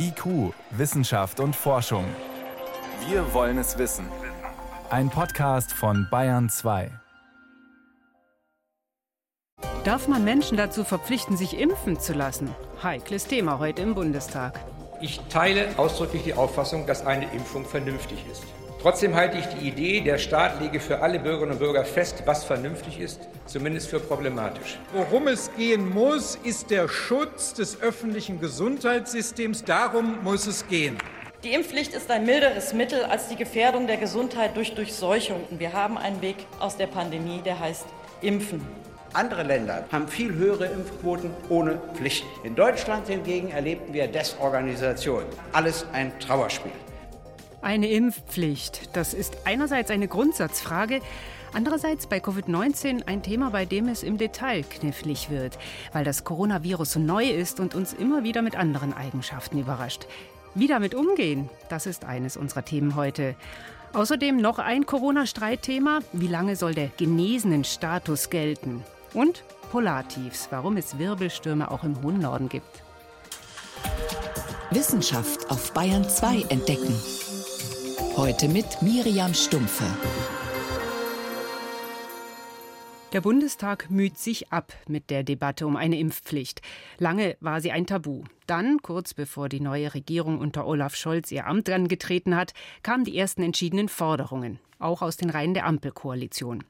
IQ, Wissenschaft und Forschung. Wir wollen es wissen. Ein Podcast von Bayern 2. Darf man Menschen dazu verpflichten, sich impfen zu lassen? Heikles Thema heute im Bundestag. Ich teile ausdrücklich die Auffassung, dass eine Impfung vernünftig ist. Trotzdem halte ich die Idee, der Staat lege für alle Bürgerinnen und Bürger fest, was vernünftig ist, zumindest für problematisch. Worum es gehen muss, ist der Schutz des öffentlichen Gesundheitssystems. Darum muss es gehen. Die Impfpflicht ist ein milderes Mittel als die Gefährdung der Gesundheit durch Durchseuchung. Wir haben einen Weg aus der Pandemie, der heißt Impfen. Andere Länder haben viel höhere Impfquoten ohne Pflicht. In Deutschland hingegen erlebten wir Desorganisation. Alles ein Trauerspiel. Eine Impfpflicht, das ist einerseits eine Grundsatzfrage, andererseits bei Covid-19 ein Thema, bei dem es im Detail knifflig wird, weil das Coronavirus so neu ist und uns immer wieder mit anderen Eigenschaften überrascht. Wie damit umgehen, das ist eines unserer Themen heute. Außerdem noch ein Corona-Streitthema. Wie lange soll der genesenen Status gelten? Und Polartiefs, warum es Wirbelstürme auch im hohen Norden gibt. Wissenschaft auf Bayern 2 entdecken. Heute mit Miriam Stumpfe. Der Bundestag müht sich ab mit der Debatte um eine Impfpflicht. Lange war sie ein Tabu. Dann, kurz bevor die neue Regierung unter Olaf Scholz ihr Amt angetreten hat, kamen die ersten entschiedenen Forderungen, auch aus den Reihen der Ampelkoalition.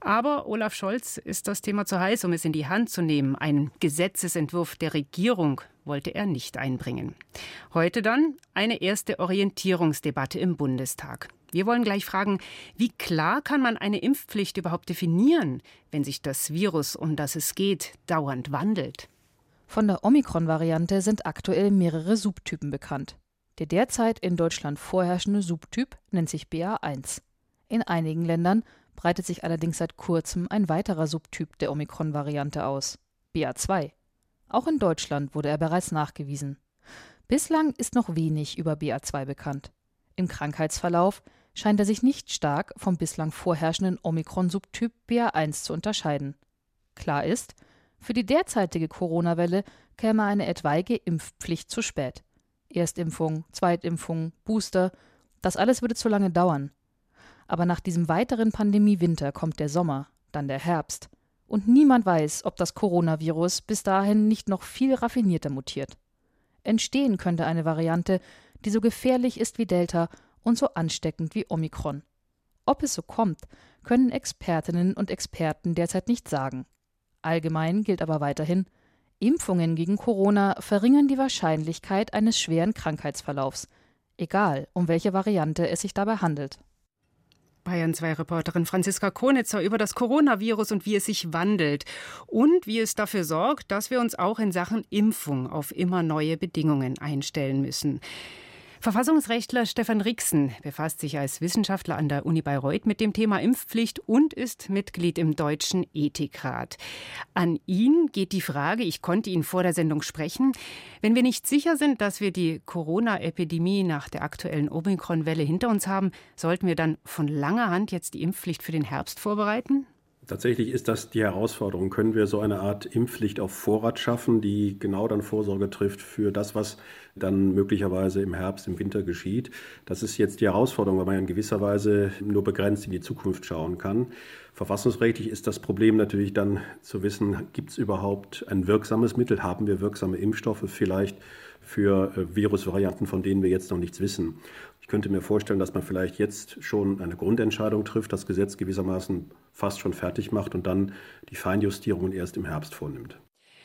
Aber Olaf Scholz ist das Thema zu heiß, um es in die Hand zu nehmen. Einen Gesetzesentwurf der Regierung wollte er nicht einbringen. Heute dann eine erste Orientierungsdebatte im Bundestag. Wir wollen gleich fragen, wie klar kann man eine Impfpflicht überhaupt definieren, wenn sich das Virus, um das es geht, dauernd wandelt? Von der Omikron-Variante sind aktuell mehrere Subtypen bekannt. Der derzeit in Deutschland vorherrschende Subtyp nennt sich BA1. In einigen Ländern breitet sich allerdings seit kurzem ein weiterer Subtyp der Omikron-Variante aus, BA2. Auch in Deutschland wurde er bereits nachgewiesen. Bislang ist noch wenig über BA2 bekannt. Im Krankheitsverlauf scheint er sich nicht stark vom bislang vorherrschenden Omikron-Subtyp BA1 zu unterscheiden. Klar ist, für die derzeitige Corona-Welle käme eine etwaige Impfpflicht zu spät. Erstimpfung, Zweitimpfung, Booster, das alles würde zu lange dauern. Aber nach diesem weiteren Pandemiewinter kommt der Sommer, dann der Herbst. Und niemand weiß, ob das Coronavirus bis dahin nicht noch viel raffinierter mutiert. Entstehen könnte eine Variante, die so gefährlich ist wie Delta und so ansteckend wie Omikron. Ob es so kommt, können Expertinnen und Experten derzeit nicht sagen. Allgemein gilt aber weiterhin, Impfungen gegen Corona verringern die Wahrscheinlichkeit eines schweren Krankheitsverlaufs, egal um welche Variante es sich dabei handelt. Bayern 2 Reporterin Franziska Konitzer über das Coronavirus und wie es sich wandelt und wie es dafür sorgt, dass wir uns auch in Sachen Impfung auf immer neue Bedingungen einstellen müssen. Verfassungsrechtler Stefan Rixen befasst sich als Wissenschaftler an der Uni Bayreuth mit dem Thema Impfpflicht und ist Mitglied im Deutschen Ethikrat. An ihn geht die Frage, ich konnte ihn vor der Sendung sprechen, wenn wir nicht sicher sind, dass wir die Corona-Epidemie nach der aktuellen Omikron-Welle hinter uns haben, sollten wir dann von langer Hand jetzt die Impfpflicht für den Herbst vorbereiten? Tatsächlich ist das die Herausforderung. Können wir so eine Art Impfpflicht auf Vorrat schaffen, die genau dann Vorsorge trifft für das, was dann möglicherweise im Herbst, im Winter geschieht? Das ist jetzt die Herausforderung, weil man ja in gewisser Weise nur begrenzt in die Zukunft schauen kann. Verfassungsrechtlich ist das Problem natürlich dann zu wissen, gibt es überhaupt ein wirksames Mittel? Haben wir wirksame Impfstoffe vielleicht für äh, Virusvarianten, von denen wir jetzt noch nichts wissen? Ich könnte mir vorstellen, dass man vielleicht jetzt schon eine Grundentscheidung trifft, das Gesetz gewissermaßen fast schon fertig macht und dann die Feinjustierungen erst im Herbst vornimmt.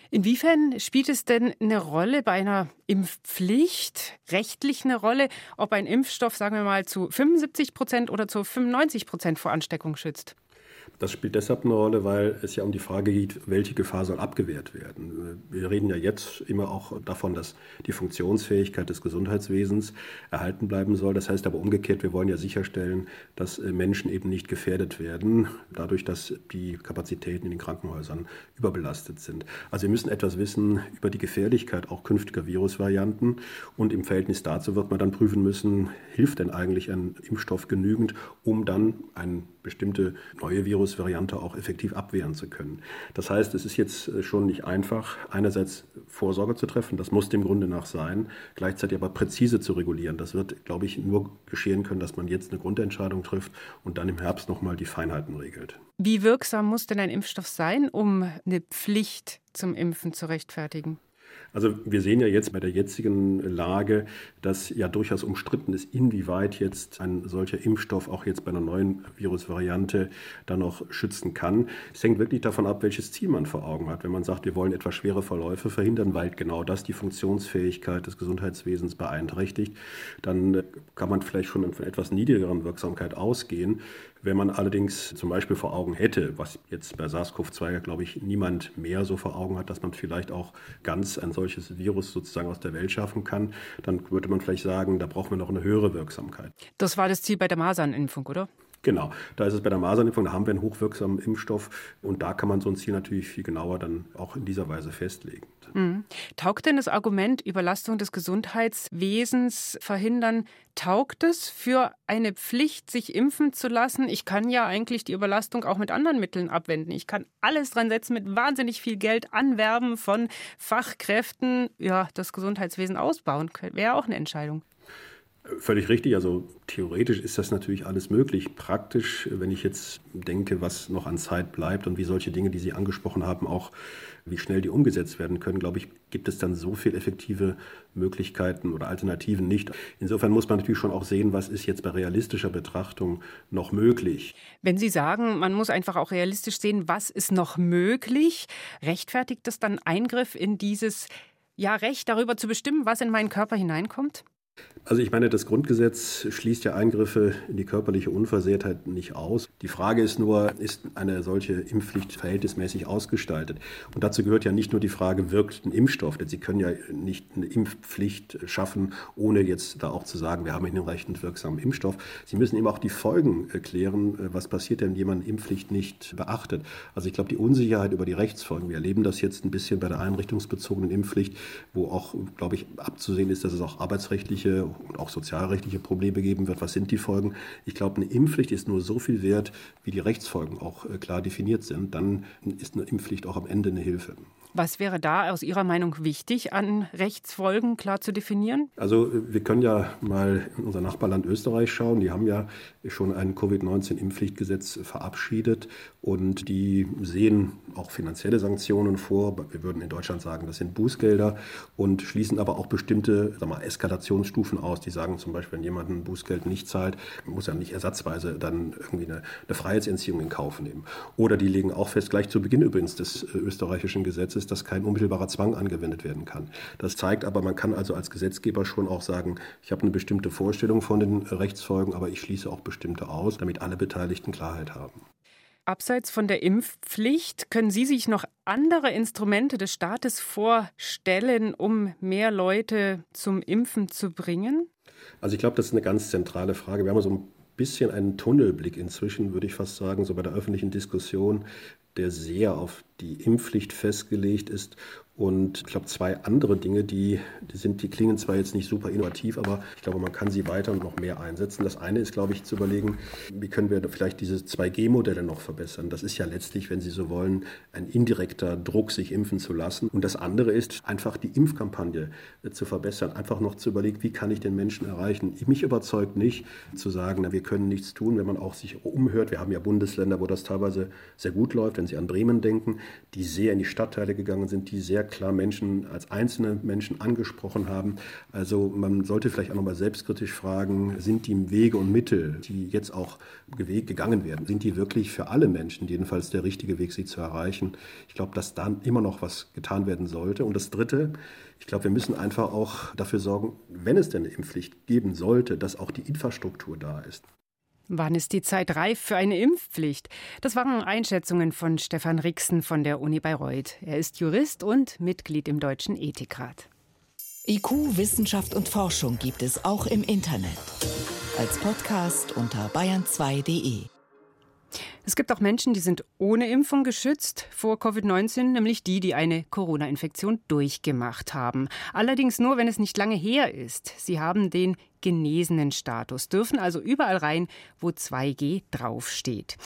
Inwiefern spielt es denn eine Rolle bei einer Impfpflicht, rechtlich eine Rolle, ob ein Impfstoff, sagen wir mal, zu 75 Prozent oder zu 95 Prozent vor Ansteckung schützt? Das spielt deshalb eine Rolle, weil es ja um die Frage geht, welche Gefahr soll abgewehrt werden. Wir reden ja jetzt immer auch davon, dass die Funktionsfähigkeit des Gesundheitswesens erhalten bleiben soll. Das heißt aber umgekehrt, wir wollen ja sicherstellen, dass äh, Menschen eben nicht gefährdet werden, dadurch, dass die Kapazitäten in den Krankenhäusern überbelastet sind. Also wir müssen etwas wissen über die Gefährlichkeit auch künftiger Virusvarianten und im Verhältnis dazu wird man dann prüfen müssen, hilft denn eigentlich ein Impfstoff genügend, um dann eine bestimmte neue Virus Virusvariante auch effektiv abwehren zu können. Das heißt, es ist jetzt äh, schon nicht einfach, einerseits Vorsorge zu treffen, das muss dem Grunde nach sein, gleichzeitig aber präzise zu regulieren. Das wird, glaube ich, nur geschehen können, dass man jetzt eine Grundentscheidung trifft und dann im Herbst nochmal die Feinheiten regelt. Wie wirksam muss denn ein Impfstoff sein, um eine Pflicht zum Impfen zu rechtfertigen? Also wir sehen ja jetzt bei der jetzigen Lage, dass ja durchaus umstritten ist, inwieweit jetzt ein solcher Impfstoff auch jetzt bei einer neuen Virusvariante dann noch schützen kann. Es hängt wirklich davon ab, welches Ziel man vor Augen hat. Wenn man sagt, wir wollen etwas schwere Verläufe verhindern, weil genau das die Funktionsfähigkeit des Gesundheitswesens beeinträchtigt, dann kann man vielleicht schon von etwas niedrigeren Wirksamkeit ausgehen. Wenn man allerdings zum Beispiel vor Augen hätte, was jetzt bei SARS-CoV-2, glaube ich, niemand mehr so vor Augen hat, dass man vielleicht auch ganz ein solches Virus sozusagen aus der Welt schaffen kann, dann würde man vielleicht sagen, da brauchen wir noch eine höhere Wirksamkeit. Das war das Ziel bei der Masernimpfung, oder? Genau, da ist es bei der Masernimpfung, da haben wir einen hochwirksamen Impfstoff und da kann man so ein Ziel natürlich viel genauer dann auch in dieser Weise festlegen. Mhm. Taugt denn das Argument Überlastung des Gesundheitswesens verhindern, taugt es für eine Pflicht, sich impfen zu lassen? Ich kann ja eigentlich die Überlastung auch mit anderen Mitteln abwenden. Ich kann alles dran setzen, mit wahnsinnig viel Geld anwerben von Fachkräften, ja, das Gesundheitswesen ausbauen. Wäre auch eine Entscheidung. Völlig richtig. Also theoretisch ist das natürlich alles möglich. Praktisch, wenn ich jetzt denke, was noch an Zeit bleibt und wie solche Dinge, die Sie angesprochen haben, auch wie schnell die umgesetzt werden können, glaube ich, gibt es dann so viele effektive Möglichkeiten oder Alternativen nicht. Insofern muss man natürlich schon auch sehen, was ist jetzt bei realistischer Betrachtung noch möglich. Wenn Sie sagen, man muss einfach auch realistisch sehen, was ist noch möglich, rechtfertigt das dann Eingriff in dieses ja, Recht darüber zu bestimmen, was in meinen Körper hineinkommt? Also ich meine, das Grundgesetz schließt ja Eingriffe in die körperliche Unversehrtheit nicht aus. Die Frage ist nur, ist eine solche Impfpflicht verhältnismäßig ausgestaltet? Und dazu gehört ja nicht nur die Frage, wirkt ein Impfstoff? Denn Sie können ja nicht eine Impfpflicht schaffen, ohne jetzt da auch zu sagen, wir haben einen hinreichend wirksamen Impfstoff. Sie müssen eben auch die Folgen erklären, was passiert denn, wenn jemand Impfpflicht nicht beachtet. Also ich glaube, die Unsicherheit über die Rechtsfolgen, wir erleben das jetzt ein bisschen bei der einrichtungsbezogenen Impfpflicht, wo auch, glaube ich, abzusehen ist, dass es auch arbeitsrechtliche und auch sozialrechtliche Probleme geben wird. Was sind die Folgen? Ich glaube, eine Impfpflicht ist nur so viel wert, wie die Rechtsfolgen auch äh, klar definiert sind. Dann ist eine Impfpflicht auch am Ende eine Hilfe. Was wäre da aus Ihrer Meinung wichtig, an Rechtsfolgen klar zu definieren? Also wir können ja mal in unser Nachbarland Österreich schauen. Die haben ja schon ein Covid-19-Impfpflichtgesetz verabschiedet und die sehen auch finanzielle Sanktionen vor. Wir würden in Deutschland sagen, das sind Bußgelder und schließen aber auch bestimmte sagen wir, Eskalationsstufen aus. Die sagen zum Beispiel, wenn jemand ein Bußgeld nicht zahlt, muss er nicht ersatzweise dann irgendwie eine, eine Freiheitsentziehung in Kauf nehmen. Oder die legen auch fest, gleich zu Beginn übrigens des äh, österreichischen Gesetzes, ist, dass kein unmittelbarer Zwang angewendet werden kann. Das zeigt aber, man kann also als Gesetzgeber schon auch sagen, ich habe eine bestimmte Vorstellung von den Rechtsfolgen, aber ich schließe auch bestimmte aus, damit alle Beteiligten Klarheit haben. Abseits von der Impfpflicht können Sie sich noch andere Instrumente des Staates vorstellen, um mehr Leute zum Impfen zu bringen? Also ich glaube, das ist eine ganz zentrale Frage. Wir haben so ein bisschen einen Tunnelblick inzwischen, würde ich fast sagen, so bei der öffentlichen Diskussion, der sehr auf die Impfpflicht festgelegt ist und ich glaube, zwei andere Dinge, die, die, sind, die klingen zwar jetzt nicht super innovativ, aber ich glaube, man kann sie weiter und noch mehr einsetzen. Das eine ist, glaube ich, zu überlegen, wie können wir vielleicht diese 2G-Modelle noch verbessern. Das ist ja letztlich, wenn Sie so wollen, ein indirekter Druck, sich impfen zu lassen. Und das andere ist, einfach die Impfkampagne äh, zu verbessern. Einfach noch zu überlegen, wie kann ich den Menschen erreichen. Mich überzeugt nicht zu sagen, na, wir können nichts tun, wenn man auch sich umhört. Wir haben ja Bundesländer, wo das teilweise sehr gut läuft, wenn Sie an Bremen denken, die sehr in die Stadtteile gegangen sind, die sehr klar Menschen als einzelne Menschen angesprochen haben. Also man sollte vielleicht auch nochmal selbstkritisch fragen, sind die Wege und Mittel, die jetzt auch gegangen werden, sind die wirklich für alle Menschen jedenfalls der richtige Weg, sie zu erreichen? Ich glaube, dass da immer noch was getan werden sollte. Und das Dritte, ich glaube, wir müssen einfach auch dafür sorgen, wenn es denn eine Impfpflicht geben sollte, dass auch die Infrastruktur da ist. Wann ist die Zeit reif für eine Impfpflicht? Das waren Einschätzungen von Stefan Rixen von der Uni Bayreuth. Er ist Jurist und Mitglied im Deutschen Ethikrat. IQ, Wissenschaft und Forschung gibt es auch im Internet. Als Podcast unter bayern2.de. Es gibt auch Menschen, die sind ohne Impfung geschützt vor Covid-19, nämlich die, die eine Corona-Infektion durchgemacht haben. Allerdings nur, wenn es nicht lange her ist. Sie haben den genesenen Status, dürfen also überall rein, wo 2G draufsteht.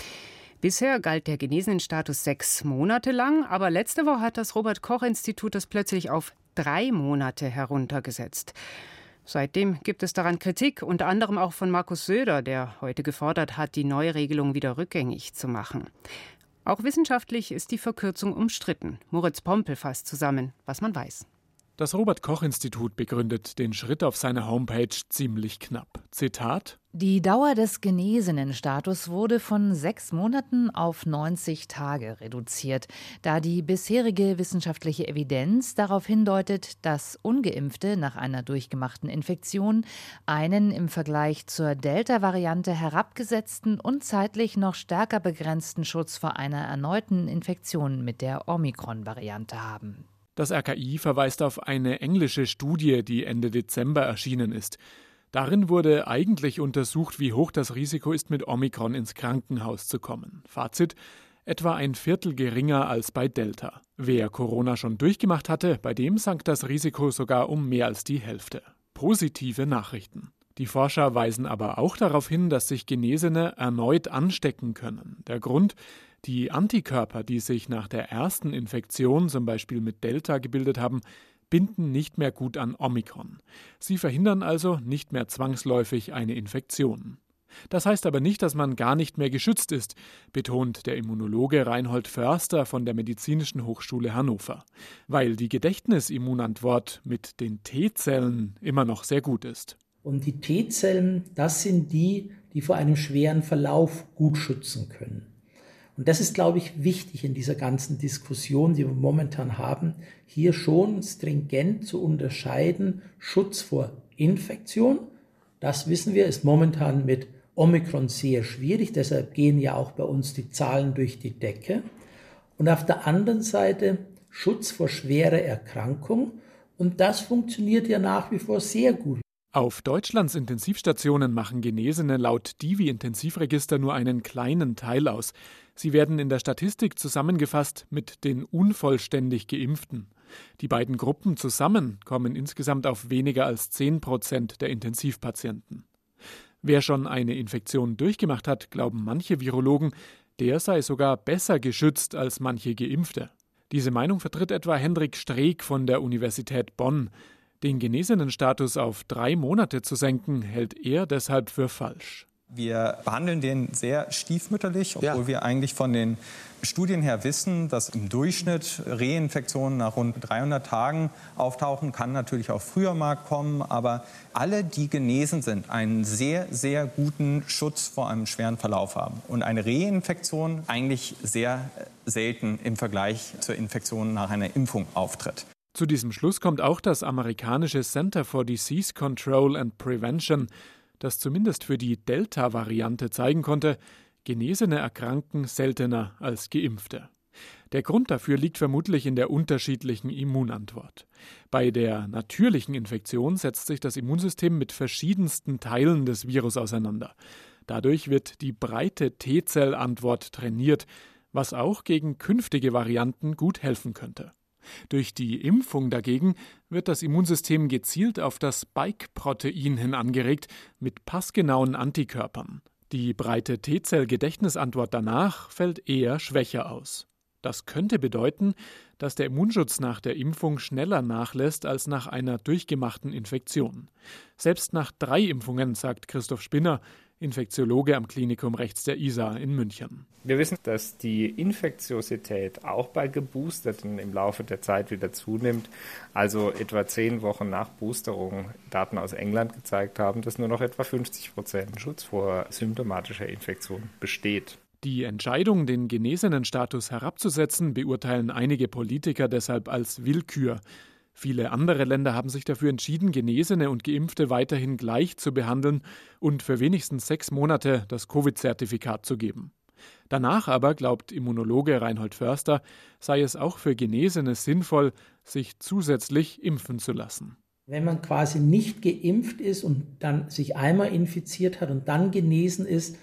Bisher galt der Genesenenstatus sechs Monate lang, aber letzte Woche hat das Robert Koch Institut das plötzlich auf drei Monate heruntergesetzt. Seitdem gibt es daran Kritik, unter anderem auch von Markus Söder, der heute gefordert hat, die Neuregelung wieder rückgängig zu machen. Auch wissenschaftlich ist die Verkürzung umstritten. Moritz Pompel fasst zusammen, was man weiß. Das Robert Koch Institut begründet den Schritt auf seiner Homepage ziemlich knapp. Zitat Die Dauer des Genesenenstatus wurde von sechs Monaten auf 90 Tage reduziert, da die bisherige wissenschaftliche Evidenz darauf hindeutet, dass ungeimpfte nach einer durchgemachten Infektion einen im Vergleich zur Delta-Variante herabgesetzten und zeitlich noch stärker begrenzten Schutz vor einer erneuten Infektion mit der Omikron-Variante haben. Das RKI verweist auf eine englische Studie, die Ende Dezember erschienen ist. Darin wurde eigentlich untersucht, wie hoch das Risiko ist, mit Omikron ins Krankenhaus zu kommen. Fazit: etwa ein Viertel geringer als bei Delta. Wer Corona schon durchgemacht hatte, bei dem sank das Risiko sogar um mehr als die Hälfte. Positive Nachrichten. Die Forscher weisen aber auch darauf hin, dass sich Genesene erneut anstecken können. Der Grund, die Antikörper, die sich nach der ersten Infektion zum Beispiel mit Delta gebildet haben, binden nicht mehr gut an Omikron. Sie verhindern also nicht mehr zwangsläufig eine Infektion. Das heißt aber nicht, dass man gar nicht mehr geschützt ist, betont der Immunologe Reinhold Förster von der Medizinischen Hochschule Hannover, weil die Gedächtnisimmunantwort mit den T-Zellen immer noch sehr gut ist. Und die T-Zellen, das sind die, die vor einem schweren Verlauf gut schützen können. Und das ist, glaube ich, wichtig in dieser ganzen Diskussion, die wir momentan haben, hier schon stringent zu unterscheiden, Schutz vor Infektion. Das wissen wir, ist momentan mit Omikron sehr schwierig, deshalb gehen ja auch bei uns die Zahlen durch die Decke. Und auf der anderen Seite Schutz vor schwerer Erkrankung. Und das funktioniert ja nach wie vor sehr gut. Auf Deutschlands Intensivstationen machen Genesene laut Divi-Intensivregister nur einen kleinen Teil aus. Sie werden in der Statistik zusammengefasst mit den unvollständig Geimpften. Die beiden Gruppen zusammen kommen insgesamt auf weniger als 10 Prozent der Intensivpatienten. Wer schon eine Infektion durchgemacht hat, glauben manche Virologen, der sei sogar besser geschützt als manche Geimpfte. Diese Meinung vertritt etwa Hendrik Streeck von der Universität Bonn. Den genesenen Status auf drei Monate zu senken, hält er deshalb für falsch. Wir behandeln den sehr stiefmütterlich, obwohl ja. wir eigentlich von den Studien her wissen, dass im Durchschnitt Reinfektionen nach rund 300 Tagen auftauchen, kann natürlich auch früher mal kommen, aber alle, die genesen sind, einen sehr, sehr guten Schutz vor einem schweren Verlauf haben und eine Reinfektion eigentlich sehr selten im Vergleich zur Infektion nach einer Impfung auftritt. Zu diesem Schluss kommt auch das amerikanische Center for Disease Control and Prevention, das zumindest für die Delta-Variante zeigen konnte, Genesene erkranken seltener als Geimpfte. Der Grund dafür liegt vermutlich in der unterschiedlichen Immunantwort. Bei der natürlichen Infektion setzt sich das Immunsystem mit verschiedensten Teilen des Virus auseinander. Dadurch wird die breite T-Zellantwort trainiert, was auch gegen künftige Varianten gut helfen könnte. Durch die Impfung dagegen wird das Immunsystem gezielt auf das Spike-Protein hin angeregt mit passgenauen Antikörpern. Die breite T-Zell-Gedächtnisantwort danach fällt eher schwächer aus. Das könnte bedeuten, dass der Immunschutz nach der Impfung schneller nachlässt als nach einer durchgemachten Infektion. Selbst nach drei Impfungen, sagt Christoph Spinner, Infektiologe am Klinikum rechts der ISA in München. Wir wissen, dass die Infektiosität auch bei Geboosterten im Laufe der Zeit wieder zunimmt. Also etwa zehn Wochen nach Boosterung Daten aus England gezeigt haben, dass nur noch etwa 50 Prozent Schutz vor symptomatischer Infektion besteht. Die Entscheidung, den genesenen Status herabzusetzen, beurteilen einige Politiker deshalb als Willkür. Viele andere Länder haben sich dafür entschieden, Genesene und Geimpfte weiterhin gleich zu behandeln und für wenigstens sechs Monate das Covid-Zertifikat zu geben. Danach aber, glaubt Immunologe Reinhold Förster, sei es auch für Genesene sinnvoll, sich zusätzlich impfen zu lassen. Wenn man quasi nicht geimpft ist und dann sich einmal infiziert hat und dann genesen ist,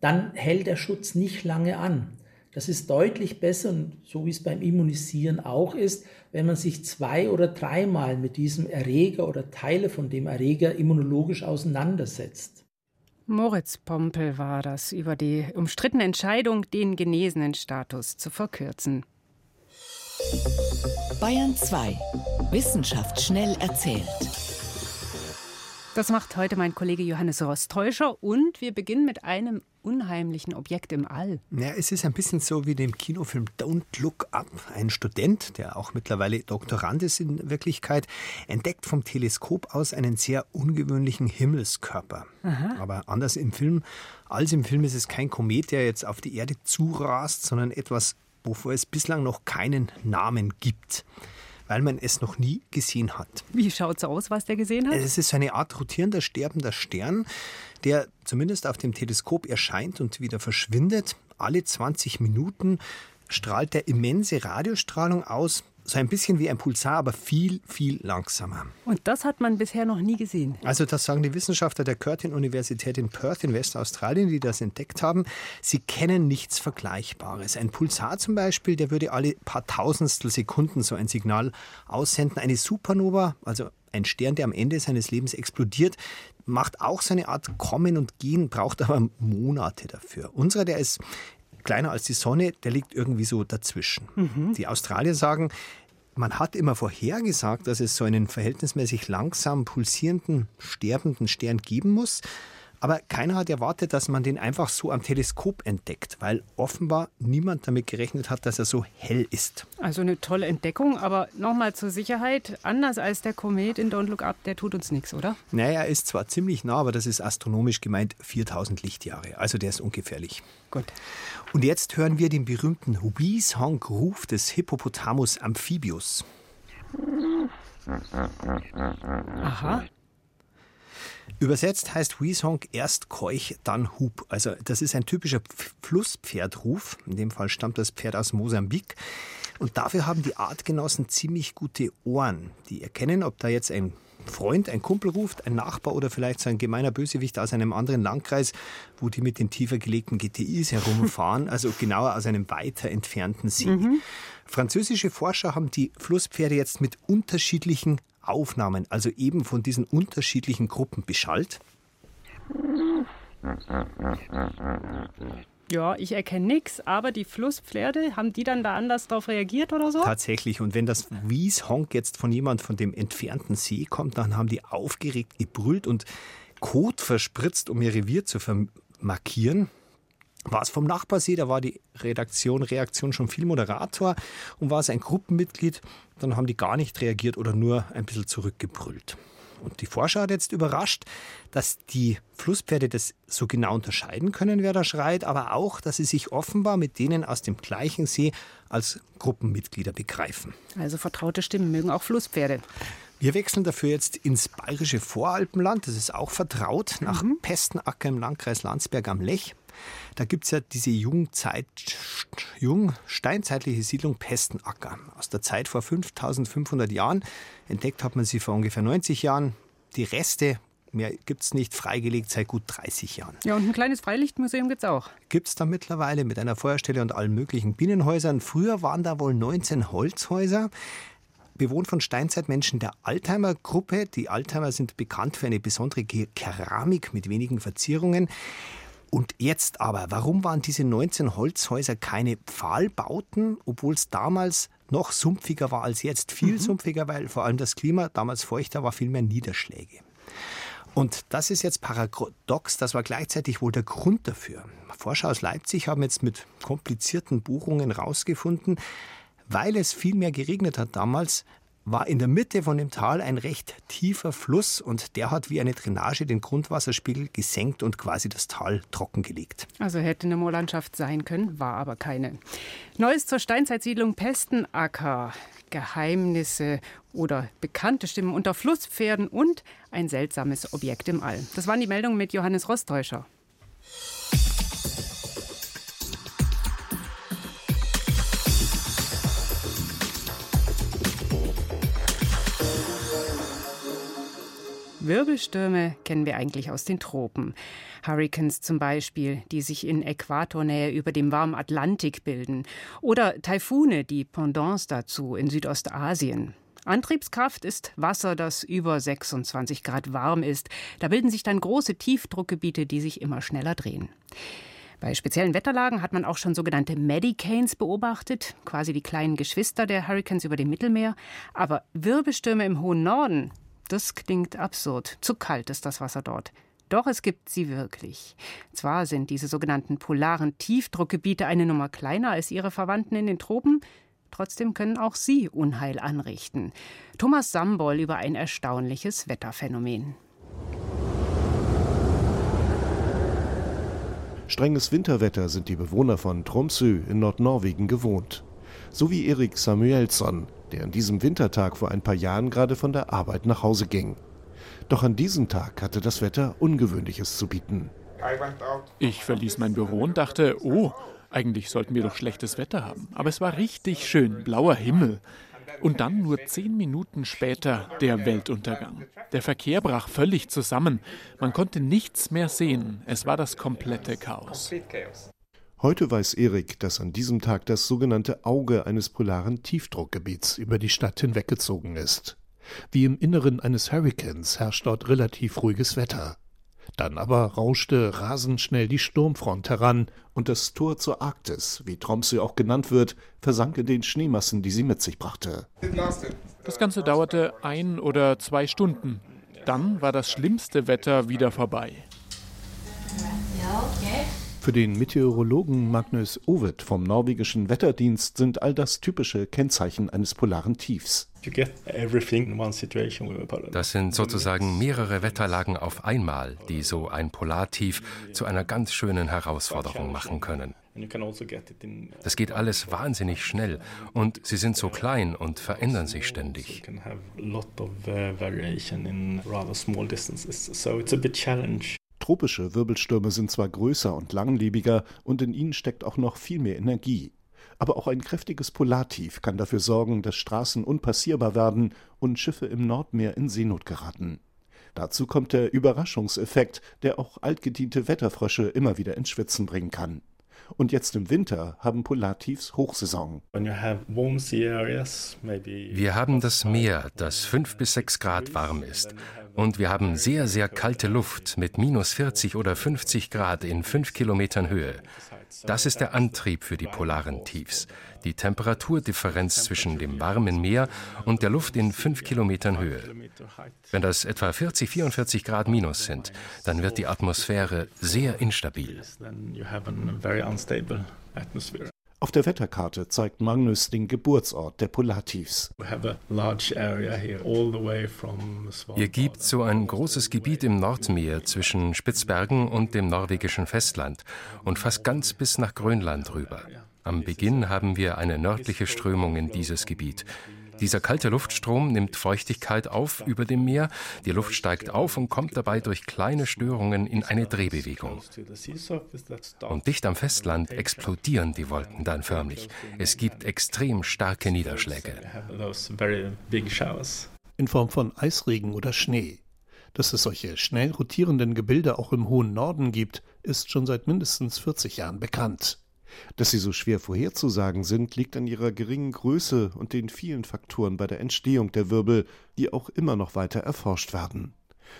dann hält der Schutz nicht lange an. Das ist deutlich besser und so wie es beim Immunisieren auch ist, wenn man sich zwei oder dreimal mit diesem Erreger oder Teile von dem Erreger immunologisch auseinandersetzt. Moritz Pompel war das über die umstrittene Entscheidung, den genesenen Status zu verkürzen. Bayern 2. Wissenschaft schnell erzählt. Das macht heute mein Kollege Johannes Rostäuscher und wir beginnen mit einem unheimlichen Objekt im All. Ja, es ist ein bisschen so wie dem Kinofilm Don't Look Up. Ein Student, der auch mittlerweile Doktorand ist in Wirklichkeit, entdeckt vom Teleskop aus einen sehr ungewöhnlichen Himmelskörper. Aha. Aber anders im Film als im Film ist es kein Komet, der jetzt auf die Erde zurast, sondern etwas, wovor es bislang noch keinen Namen gibt weil man es noch nie gesehen hat. Wie schaut es aus, was der gesehen hat? Es ist eine Art rotierender, sterbender Stern, der zumindest auf dem Teleskop erscheint und wieder verschwindet. Alle 20 Minuten strahlt er immense Radiostrahlung aus, so ein bisschen wie ein Pulsar, aber viel, viel langsamer. Und das hat man bisher noch nie gesehen. Also das sagen die Wissenschaftler der Curtin-Universität in Perth in Westaustralien, die das entdeckt haben. Sie kennen nichts Vergleichbares. Ein Pulsar zum Beispiel, der würde alle paar Tausendstel Sekunden so ein Signal aussenden. Eine Supernova, also ein Stern, der am Ende seines Lebens explodiert, macht auch seine Art Kommen und Gehen, braucht aber Monate dafür. Unserer, der ist kleiner als die Sonne, der liegt irgendwie so dazwischen. Mhm. Die Australier sagen, man hat immer vorhergesagt, dass es so einen verhältnismäßig langsam pulsierenden, sterbenden Stern geben muss. Aber keiner hat erwartet, dass man den einfach so am Teleskop entdeckt, weil offenbar niemand damit gerechnet hat, dass er so hell ist. Also eine tolle Entdeckung, aber nochmal zur Sicherheit, anders als der Komet in Don't Look Up, der tut uns nichts, oder? Naja, er ist zwar ziemlich nah, aber das ist astronomisch gemeint 4000 Lichtjahre, also der ist ungefährlich. Gut. Und jetzt hören wir den berühmten Wheeze-Honk-Ruf des Hippopotamus amphibius. Aha. Übersetzt heißt Wiesonk erst Keuch, dann Hub. Also das ist ein typischer Flusspferdruf. In dem Fall stammt das Pferd aus Mosambik. Und dafür haben die Artgenossen ziemlich gute Ohren. Die erkennen, ob da jetzt ein Freund, ein Kumpel ruft, ein Nachbar oder vielleicht so ein gemeiner Bösewicht aus einem anderen Landkreis, wo die mit den tiefer gelegten GTIs herumfahren, also genauer aus einem weiter entfernten See. Mhm. Französische Forscher haben die Flusspferde jetzt mit unterschiedlichen Aufnahmen, also eben von diesen unterschiedlichen Gruppen beschallt? Ja, ich erkenne nichts, aber die Flusspferde, haben die dann da anders darauf reagiert oder so? Tatsächlich. Und wenn das Wieshonk jetzt von jemand von dem entfernten See kommt, dann haben die aufgeregt gebrüllt und Kot verspritzt, um ihr Revier zu markieren. War es vom Nachbarsee, da war die Redaktion, Reaktion schon viel Moderator und war es ein Gruppenmitglied, dann haben die gar nicht reagiert oder nur ein bisschen zurückgebrüllt. Und die Forscher hat jetzt überrascht, dass die Flusspferde das so genau unterscheiden können, wer da schreit, aber auch, dass sie sich offenbar mit denen aus dem gleichen See als Gruppenmitglieder begreifen. Also vertraute Stimmen mögen auch Flusspferde. Wir wechseln dafür jetzt ins bayerische Voralpenland. Das ist auch vertraut, nach mhm. Pestenacker im Landkreis Landsberg am Lech. Da gibt es ja diese Jungzeit, jungsteinzeitliche Siedlung Pestenacker. Aus der Zeit vor 5500 Jahren. Entdeckt hat man sie vor ungefähr 90 Jahren. Die Reste Mehr gibt es nicht, freigelegt seit gut 30 Jahren. Ja, und ein kleines Freilichtmuseum gibt es auch. Gibt es da mittlerweile mit einer Feuerstelle und allen möglichen Bienenhäusern. Früher waren da wohl 19 Holzhäuser bewohnt von Steinzeitmenschen der Altheimer-Gruppe. Die Altheimer sind bekannt für eine besondere Keramik mit wenigen Verzierungen. Und jetzt aber, warum waren diese 19 Holzhäuser keine Pfahlbauten, obwohl es damals noch sumpfiger war als jetzt? Viel mhm. sumpfiger, weil vor allem das Klima damals feuchter war, viel mehr Niederschläge. Und das ist jetzt paradox, das war gleichzeitig wohl der Grund dafür. Forscher aus Leipzig haben jetzt mit komplizierten Buchungen herausgefunden, weil es viel mehr geregnet hat damals, war in der Mitte von dem Tal ein recht tiefer Fluss und der hat wie eine Drainage den Grundwasserspiegel gesenkt und quasi das Tal trockengelegt. Also hätte eine Moorlandschaft sein können, war aber keine. Neues zur Steinzeitsiedlung Pestenacker. Geheimnisse oder bekannte Stimmen unter Flusspferden und ein seltsames Objekt im All. Das waren die Meldungen mit Johannes Rostäuscher. Wirbelstürme kennen wir eigentlich aus den Tropen. Hurricanes zum Beispiel, die sich in Äquatornähe über dem warmen Atlantik bilden. Oder Taifune, die Pendants dazu in Südostasien. Antriebskraft ist Wasser, das über 26 Grad warm ist. Da bilden sich dann große Tiefdruckgebiete, die sich immer schneller drehen. Bei speziellen Wetterlagen hat man auch schon sogenannte Medicanes beobachtet, quasi die kleinen Geschwister der Hurricanes über dem Mittelmeer. Aber Wirbelstürme im hohen Norden, das klingt absurd. Zu kalt ist das Wasser dort. Doch es gibt sie wirklich. Zwar sind diese sogenannten polaren Tiefdruckgebiete eine Nummer kleiner als ihre Verwandten in den Tropen, trotzdem können auch sie Unheil anrichten. Thomas Sambol über ein erstaunliches Wetterphänomen. Strenges Winterwetter sind die Bewohner von Tromsø in Nordnorwegen gewohnt. So wie Erik Samuelsson, der an diesem Wintertag vor ein paar Jahren gerade von der Arbeit nach Hause ging. Doch an diesem Tag hatte das Wetter Ungewöhnliches zu bieten. Ich verließ mein Büro und dachte, oh, eigentlich sollten wir doch schlechtes Wetter haben. Aber es war richtig schön, blauer Himmel. Und dann nur zehn Minuten später der Weltuntergang. Der Verkehr brach völlig zusammen. Man konnte nichts mehr sehen. Es war das komplette Chaos. Heute weiß Erik, dass an diesem Tag das sogenannte Auge eines polaren Tiefdruckgebiets über die Stadt hinweggezogen ist. Wie im Inneren eines Hurrikans herrscht dort relativ ruhiges Wetter. Dann aber rauschte rasend schnell die Sturmfront heran, und das Tor zur Arktis, wie Tromsø auch genannt wird, versank in den Schneemassen, die sie mit sich brachte. Das Ganze dauerte ein oder zwei Stunden. Dann war das schlimmste Wetter wieder vorbei. Für den Meteorologen Magnus Ovid vom norwegischen Wetterdienst sind all das typische Kennzeichen eines polaren Tiefs. Das sind sozusagen mehrere Wetterlagen auf einmal, die so ein Polartief zu einer ganz schönen Herausforderung machen können. Also das geht alles wahnsinnig schnell und sie sind so klein und verändern sich ständig. Tropische Wirbelstürme sind zwar größer und langlebiger und in ihnen steckt auch noch viel mehr Energie. Aber auch ein kräftiges Polartief kann dafür sorgen, dass Straßen unpassierbar werden und Schiffe im Nordmeer in Seenot geraten. Dazu kommt der Überraschungseffekt, der auch altgediente Wetterfrösche immer wieder ins Schwitzen bringen kann. Und jetzt im Winter haben Polartiefs Hochsaison. Wir haben das Meer, das 5 bis 6 Grad warm ist. Und wir haben sehr, sehr kalte Luft mit minus 40 oder 50 Grad in 5 Kilometern Höhe. Das ist der Antrieb für die polaren Tiefs. Die Temperaturdifferenz zwischen dem warmen Meer und der Luft in 5 Kilometern Höhe. Wenn das etwa 40, 44 Grad minus sind, dann wird die Atmosphäre sehr instabil. Auf der Wetterkarte zeigt Magnus den Geburtsort der Polartiefs. Ihr gibt so ein großes Gebiet im Nordmeer zwischen Spitzbergen und dem norwegischen Festland und fast ganz bis nach Grönland rüber. Am Beginn haben wir eine nördliche Strömung in dieses Gebiet. Dieser kalte Luftstrom nimmt Feuchtigkeit auf über dem Meer, die Luft steigt auf und kommt dabei durch kleine Störungen in eine Drehbewegung. Und dicht am Festland explodieren die Wolken dann förmlich. Es gibt extrem starke Niederschläge. In Form von Eisregen oder Schnee. Dass es solche schnell rotierenden Gebilde auch im hohen Norden gibt, ist schon seit mindestens 40 Jahren bekannt. Dass sie so schwer vorherzusagen sind, liegt an ihrer geringen Größe und den vielen Faktoren bei der Entstehung der Wirbel, die auch immer noch weiter erforscht werden.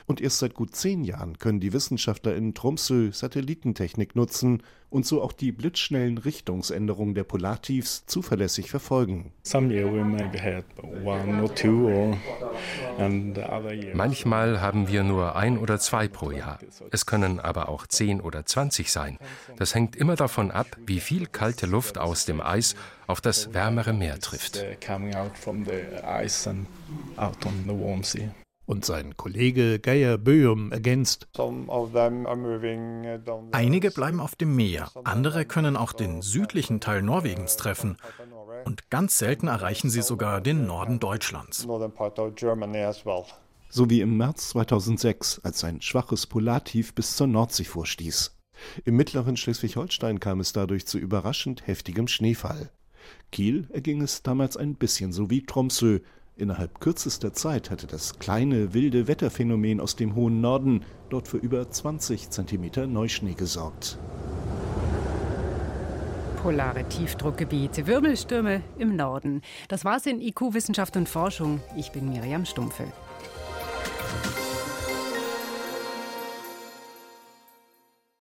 Und erst seit gut zehn Jahren können die Wissenschaftler in Tromsø Satellitentechnik nutzen und so auch die blitzschnellen Richtungsänderungen der Polartiefs zuverlässig verfolgen. Manchmal haben wir nur ein oder zwei pro Jahr. Es können aber auch zehn oder zwanzig sein. Das hängt immer davon ab, wie viel kalte Luft aus dem Eis auf das wärmere Meer trifft. Und sein Kollege Geir Böhm ergänzt. Einige bleiben auf dem Meer, andere können auch den südlichen Teil Norwegens treffen. Und ganz selten erreichen sie sogar den Norden Deutschlands. So wie im März 2006, als ein schwaches Polartief bis zur Nordsee vorstieß. Im mittleren Schleswig-Holstein kam es dadurch zu überraschend heftigem Schneefall. Kiel erging es damals ein bisschen so wie Tromsø, Innerhalb kürzester Zeit hatte das kleine, wilde Wetterphänomen aus dem hohen Norden dort für über 20 Zentimeter Neuschnee gesorgt. Polare Tiefdruckgebiete, Wirbelstürme im Norden. Das war's in IQ Wissenschaft und Forschung. Ich bin Miriam Stumpfe.